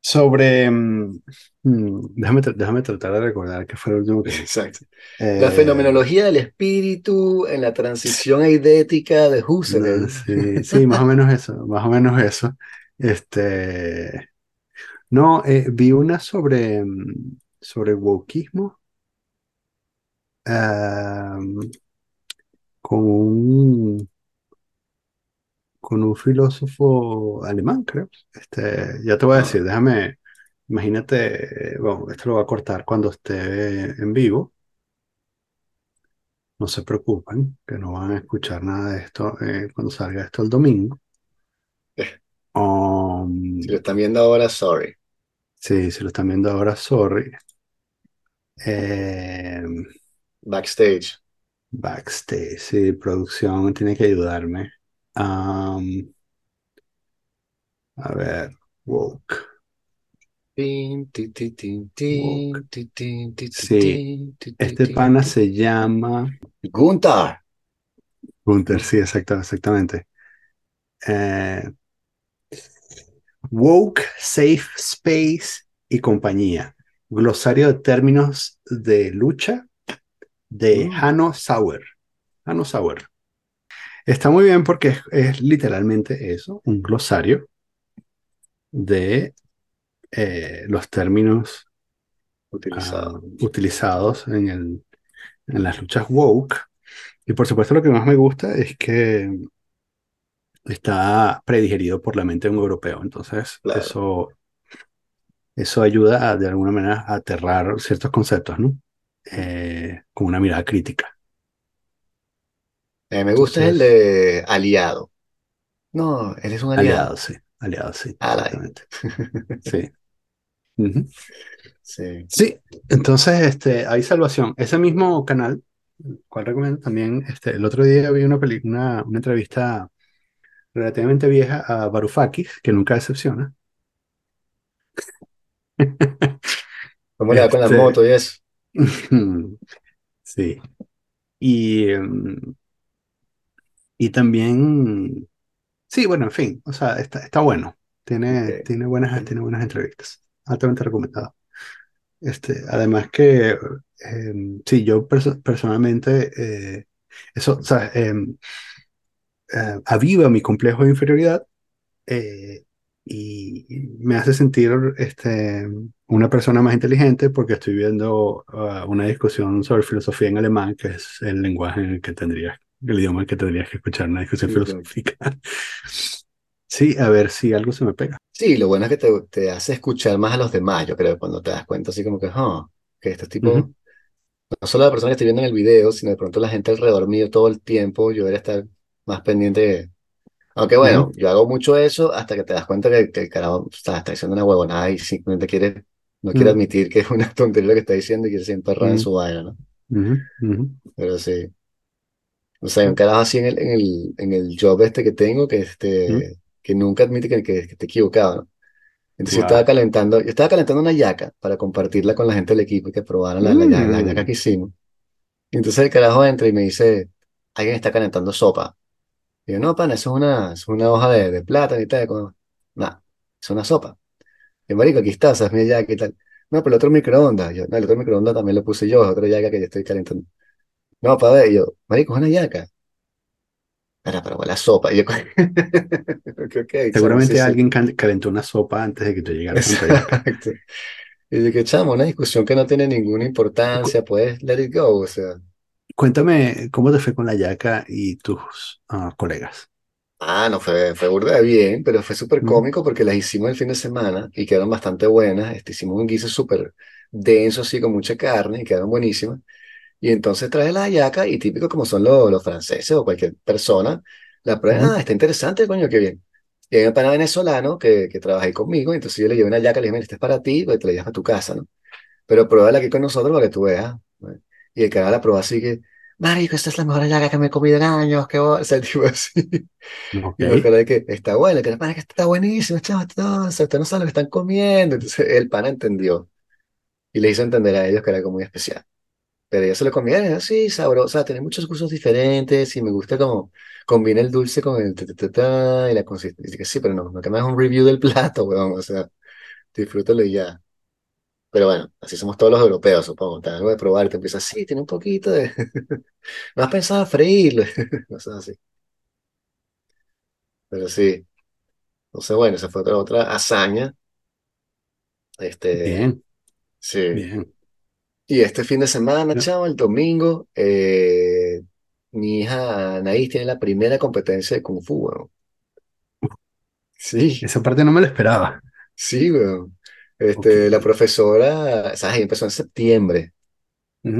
Sobre, mm, mm, déjame, déjame tratar de recordar qué fue lo último que. Exacto. La Eh, fenomenología del espíritu en la transición eidética de No, Husserl. sí, sí, más o menos eso, más o menos eso. Este, no, eh, vi una sobre, mm, sobre wokismo, am, con un, con un filósofo alemán, creo. Este, ya te voy a Ah, decir, déjame, imagínate, bueno, esto lo voy a cortar cuando esté en vivo, no se preocupen, que no van a escuchar nada de esto eh, cuando salga esto el domingo. eh, si lo Um, están viendo ahora, sorry. sí, si lo están viendo ahora, sorry. Eh, Backstage. backstage, sí, producción tiene que ayudarme. Am, a ver, woke, Sí, este pana se llama Gunther. Gunther, sí, exacto, exactamente. Eh, woke, safe space y compañía. Glosario de términos de lucha de Mm, Hanno Sauer. Hanno Sauer. Está muy bien porque es, es literalmente eso, un glosario de eh, los términos ah, utilizado. utilizados en, el, en las luchas woke. Y por supuesto lo que más me gusta es que está predigerido por la mente de un europeo. Entonces, Claro. eso, eso ayuda a, de alguna manera a aterrar ciertos conceptos, ¿no? Eh, con una mirada crítica. Eh, me gusta el de aliado. No, él es un aliado. aliados, sí, aliados, sí, Ally. exactamente. Sí. Sí. Sí, entonces este, hay salvación. Ese mismo canal, cual recomiendo también, este, el otro día vi una, peli- una, una entrevista relativamente vieja a Varoufakis, que nunca decepciona. ¿Cómo le va con la Este, moto y eso? sí. Y, em, y también, sí, bueno, en fin, o sea, está, está bueno. Tiene, tiene buenas, tiene buenas entrevistas. Altamente recomendado. Este, además que, em, sí, yo perso- personalmente, eh, eso, o sea, em, eh, aviva mi complejo de inferioridad eh, y me hace sentir este, una persona más inteligente porque estoy viendo uh, una discusión sobre filosofía en alemán, que es el lenguaje en el que tendrías, el idioma que tendrías que escuchar una discusión Sí, claro. filosófica. Sí, a ver si algo se me pega. Sí, lo bueno es que te, te hace escuchar más a los demás, yo creo, cuando te das cuenta así como que, "Ah, que estos tipos, Ujú, no solo la persona que estoy viendo en el video, sino de pronto la gente alrededor mío todo el tiempo, yo debería estar más pendiente. Aunque ujú, bueno, yo hago mucho eso hasta que te das cuenta que, que el carajo está, está diciendo una huevonada y simplemente quiere, no quiere ujú, admitir que es una tontería lo que está diciendo y quiere ser emperrado en su vaina, ¿no? Pero sí. O sea, hay un carajo así en el, en el, en el job este que tengo que, este, que nunca admite que, que, que te equivocado, ¿no? Entonces yo estaba calentando, yo estaba calentando una yaca para compartirla con la gente del equipo y que probaran la, la, ya- la yaca Mm, que hicimos. Y entonces el carajo entra y me dice, alguien está calentando sopa. Y yo, no, pana, eso es una, es una hoja de, de plátano y tal. Como, nah, es una sopa. Y marico, aquí está, o sea, es mi yaca y tal. No, pero el otro microondas. Yo, no, el otro microondas también lo puse yo, es otra yaca que yo estoy calentando. No, para ver, y yo, marico, es una yaca. Para, para, la sopa. Y yo, ok, ok, chamo, sí, Seguramente sí. alguien calentó una sopa antes de que tú llegaras. Exacto. Y que chamo, una discusión que no tiene ninguna importancia, puedes let it go, o sea. Cuéntame cómo te fue con la yaca y tus ah, colegas. Ah, no, fue, fue burda de bien, pero fue súper cómico porque las hicimos el fin de semana y quedaron bastante buenas. Este, hicimos un guiso súper denso, así, con mucha carne y quedaron buenísimas. Y entonces trae la hallaca y típico como son los, los franceses o cualquier persona, la prueba, ah, está interesante, coño, qué bien. Y hay un pana venezolano que, que trabaja ahí conmigo, entonces yo le llevé una hallaca, le dije, mira, este es para ti, pues te la llevas a tu casa, ¿no? Pero pruébala aquí con nosotros para que tú veas. ¿no? Y el cara la probó así que, marico, esta es la mejor hallaca que me he comido en años, qué bo-". O sea, el tipo así. Y me acuerdo de que está bueno, que el pana que está buenísimo, chaval, o sea, ustedes no saben lo que están comiendo. Entonces el pana entendió y le hizo entender a ellos que era algo muy especial. Pero ellos se lo comieron, así, sabroso, o sea, tiene muchos gustos diferentes y me gusta como combina el dulce con el ta, ta, ta, y la consistencia. que sí, pero no, no que me hagas un review del plato, weón, o sea, disfrútalo y ya. Pero bueno, así somos todos los europeos, supongo. Te algo de probar y te empiezas, sí, tiene un poquito de... ¿No has pensado freírlo? Cosas así. Pero sí, no sé, bueno, esa fue otra, otra hazaña. Este, bien, sí. bien. Y este fin de semana, No, el domingo, eh, mi hija Anaís tiene la primera competencia de Kung Fu, weón. Sí, esa parte no me la esperaba. sí, weón. Este, la profesora, ¿sabes? Empezó en septiembre.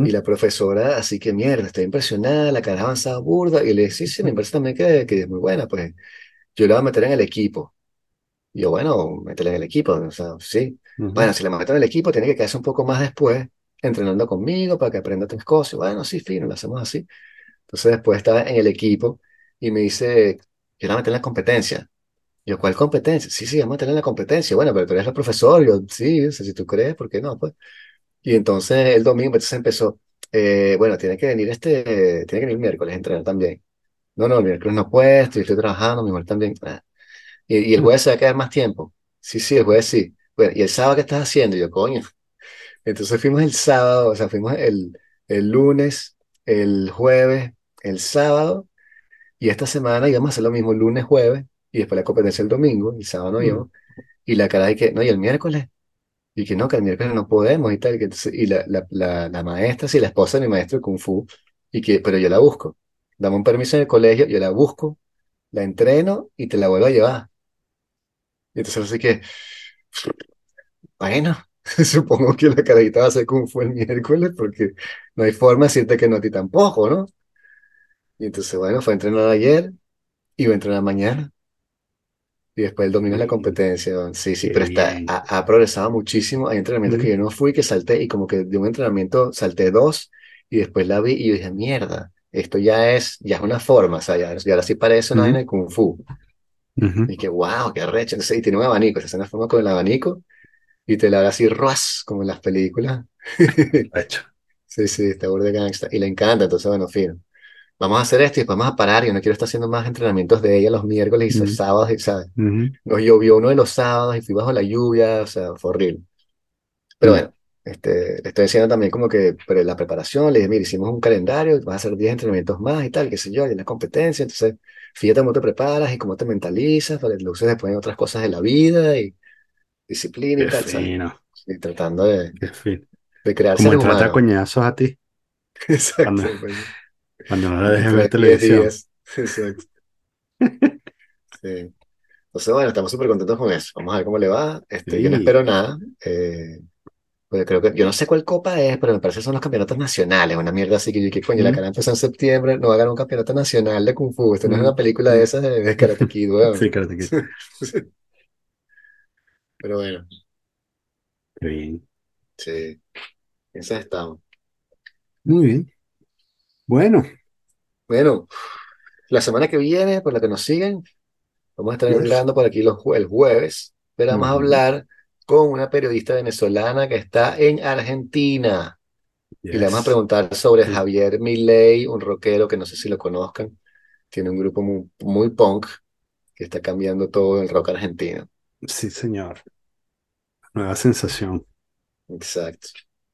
Y la profesora, así que mierda, estoy impresionada, la cara avanzada burda. Y le dije, sí, sí, me parece también que, que es muy buena, pues yo la voy a meter en el equipo. Y yo, bueno, métela en el equipo, o sea, sí. Bueno, si la meto en el equipo, tiene que quedarse un poco más después, entrenando conmigo para que aprenda tres cosas. Bueno, sí, fino, lo hacemos así. Entonces después estaba en el equipo y me dice, la meto en la competencia. Yo, ¿cuál competencia? Sí, sí, vamos a en la competencia. Bueno, pero tú eres el profesor. Yo, sí, si tú crees, ¿por qué no? Pues. Y entonces el domingo, entonces empezó, eh, bueno, tiene que venir este, tiene que venir el miércoles a entrenar también. No, no, el miércoles no puedo, estoy, estoy trabajando, mi mujer también. Ah. Y, y el ujú, jueves se va a quedar más tiempo. Sí, sí, el jueves sí. Bueno, ¿y el sábado qué estás haciendo? Y yo, coño. Entonces fuimos el sábado, o sea, fuimos el, el lunes, el jueves, el sábado, y esta semana íbamos a hacer lo mismo lunes, jueves, y después la competencia el domingo, y el sábado no ujú. íbamos. Y la cara de que, no, y el miércoles, y que no, que el miércoles no podemos y tal. Y, que entonces- y la, la, la, la maestra, sí, la esposa de mi maestro de Kung Fu, y que, pero yo la busco. dame un permiso en el colegio, yo la busco, la entreno y te la vuelvo a llevar. Y entonces así que, bueno, supongo que la carajita va a hacer Kung Fu el miércoles porque no hay forma decirte que no a ti tampoco, ¿no? Y entonces, bueno, fue a entrenar ayer, iba a entrenar mañana. Y después el domingo es la competencia. Sí, sí, qué pero está, ha, ha progresado muchísimo. Hay entrenamientos que yo no fui, que salté, y como que de un entrenamiento salté dos, y después la vi y yo dije, mierda, esto ya es, ya es una forma, o sea, ya, ya ahora sí parece una vaina de Kung Fu. ujú. Y que, wow, qué arrecho. Entonces, y tiene un abanico, se hace una forma con el abanico, y te la haga así, ras, como en las películas. Hecho. Sí, sí, está burda de gangsta. Y le encanta, entonces, bueno, fino. Vamos a hacer esto y después vamos a parar. Yo no quiero estar haciendo más entrenamientos de ella los miércoles y los Ujú, sábados, y, ¿sabes? ujú, Nos llovió uno de los sábados y fui bajo la lluvia, o sea, fue horrible. Pero mm. bueno, este, le estoy diciendo también como que pre- la preparación, le dije, mira, hicimos un calendario, vas a hacer 10 entrenamientos más y tal, qué sé yo, y en la competencia, entonces, fíjate cómo te preparas y cómo te mentalizas, para que lo uses después en otras cosas de la vida y disciplina y Qué tal, Y tratando de, qué fino. de crear Como seres entrarte a humanos. coñazos a ti cuando, Exacto, pues, cuando no le dejes ver de 10 televisión. días. Exacto. Sí. Entonces, bueno, estamos súper contentos con eso. Vamos a ver cómo le va. Este, yo no espero nada. eh, Porque creo que, yo no sé cuál copa es, pero me parece que son los campeonatos nacionales, una mierda así que yo, ¿qué coño? La cara empezó en septiembre, no va a ganar un campeonato nacional de Kung Fu. Esto no es una película de esas de, de Karate Kid, weón. Sí, Karate Kid. Pero bueno, Qué bien. sí, en esas estamos. Muy bien. Bueno, Bueno, la semana que viene, por la que nos siguen, vamos a estar yes. grabando por aquí los, jue- el jueves, pero vamos a Ujú, hablar con una periodista venezolana que está en Argentina. Y le vamos a Yes. preguntar sobre Javier Milei, un rockero que no sé si lo conozcan. Tiene un grupo muy, muy punk que está cambiando todo el rock argentino. Sí, señor. Nueva sensación. Exacto.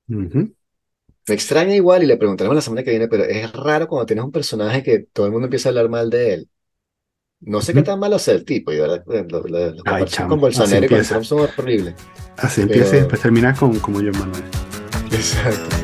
Ujú, Me extraña igual y le preguntaremos la semana que viene, pero es raro cuando tienes un personaje que todo el mundo empieza a hablar mal de él. No sé qué ujú. tan malo sea el tipo, y verdad, eh, lo- lo- las Ay, comparaciones con chamo. Así Bolsonaro y con empieza. Trump son horribles, Así empieza y pero después termina con como yo, Manuel. exacto.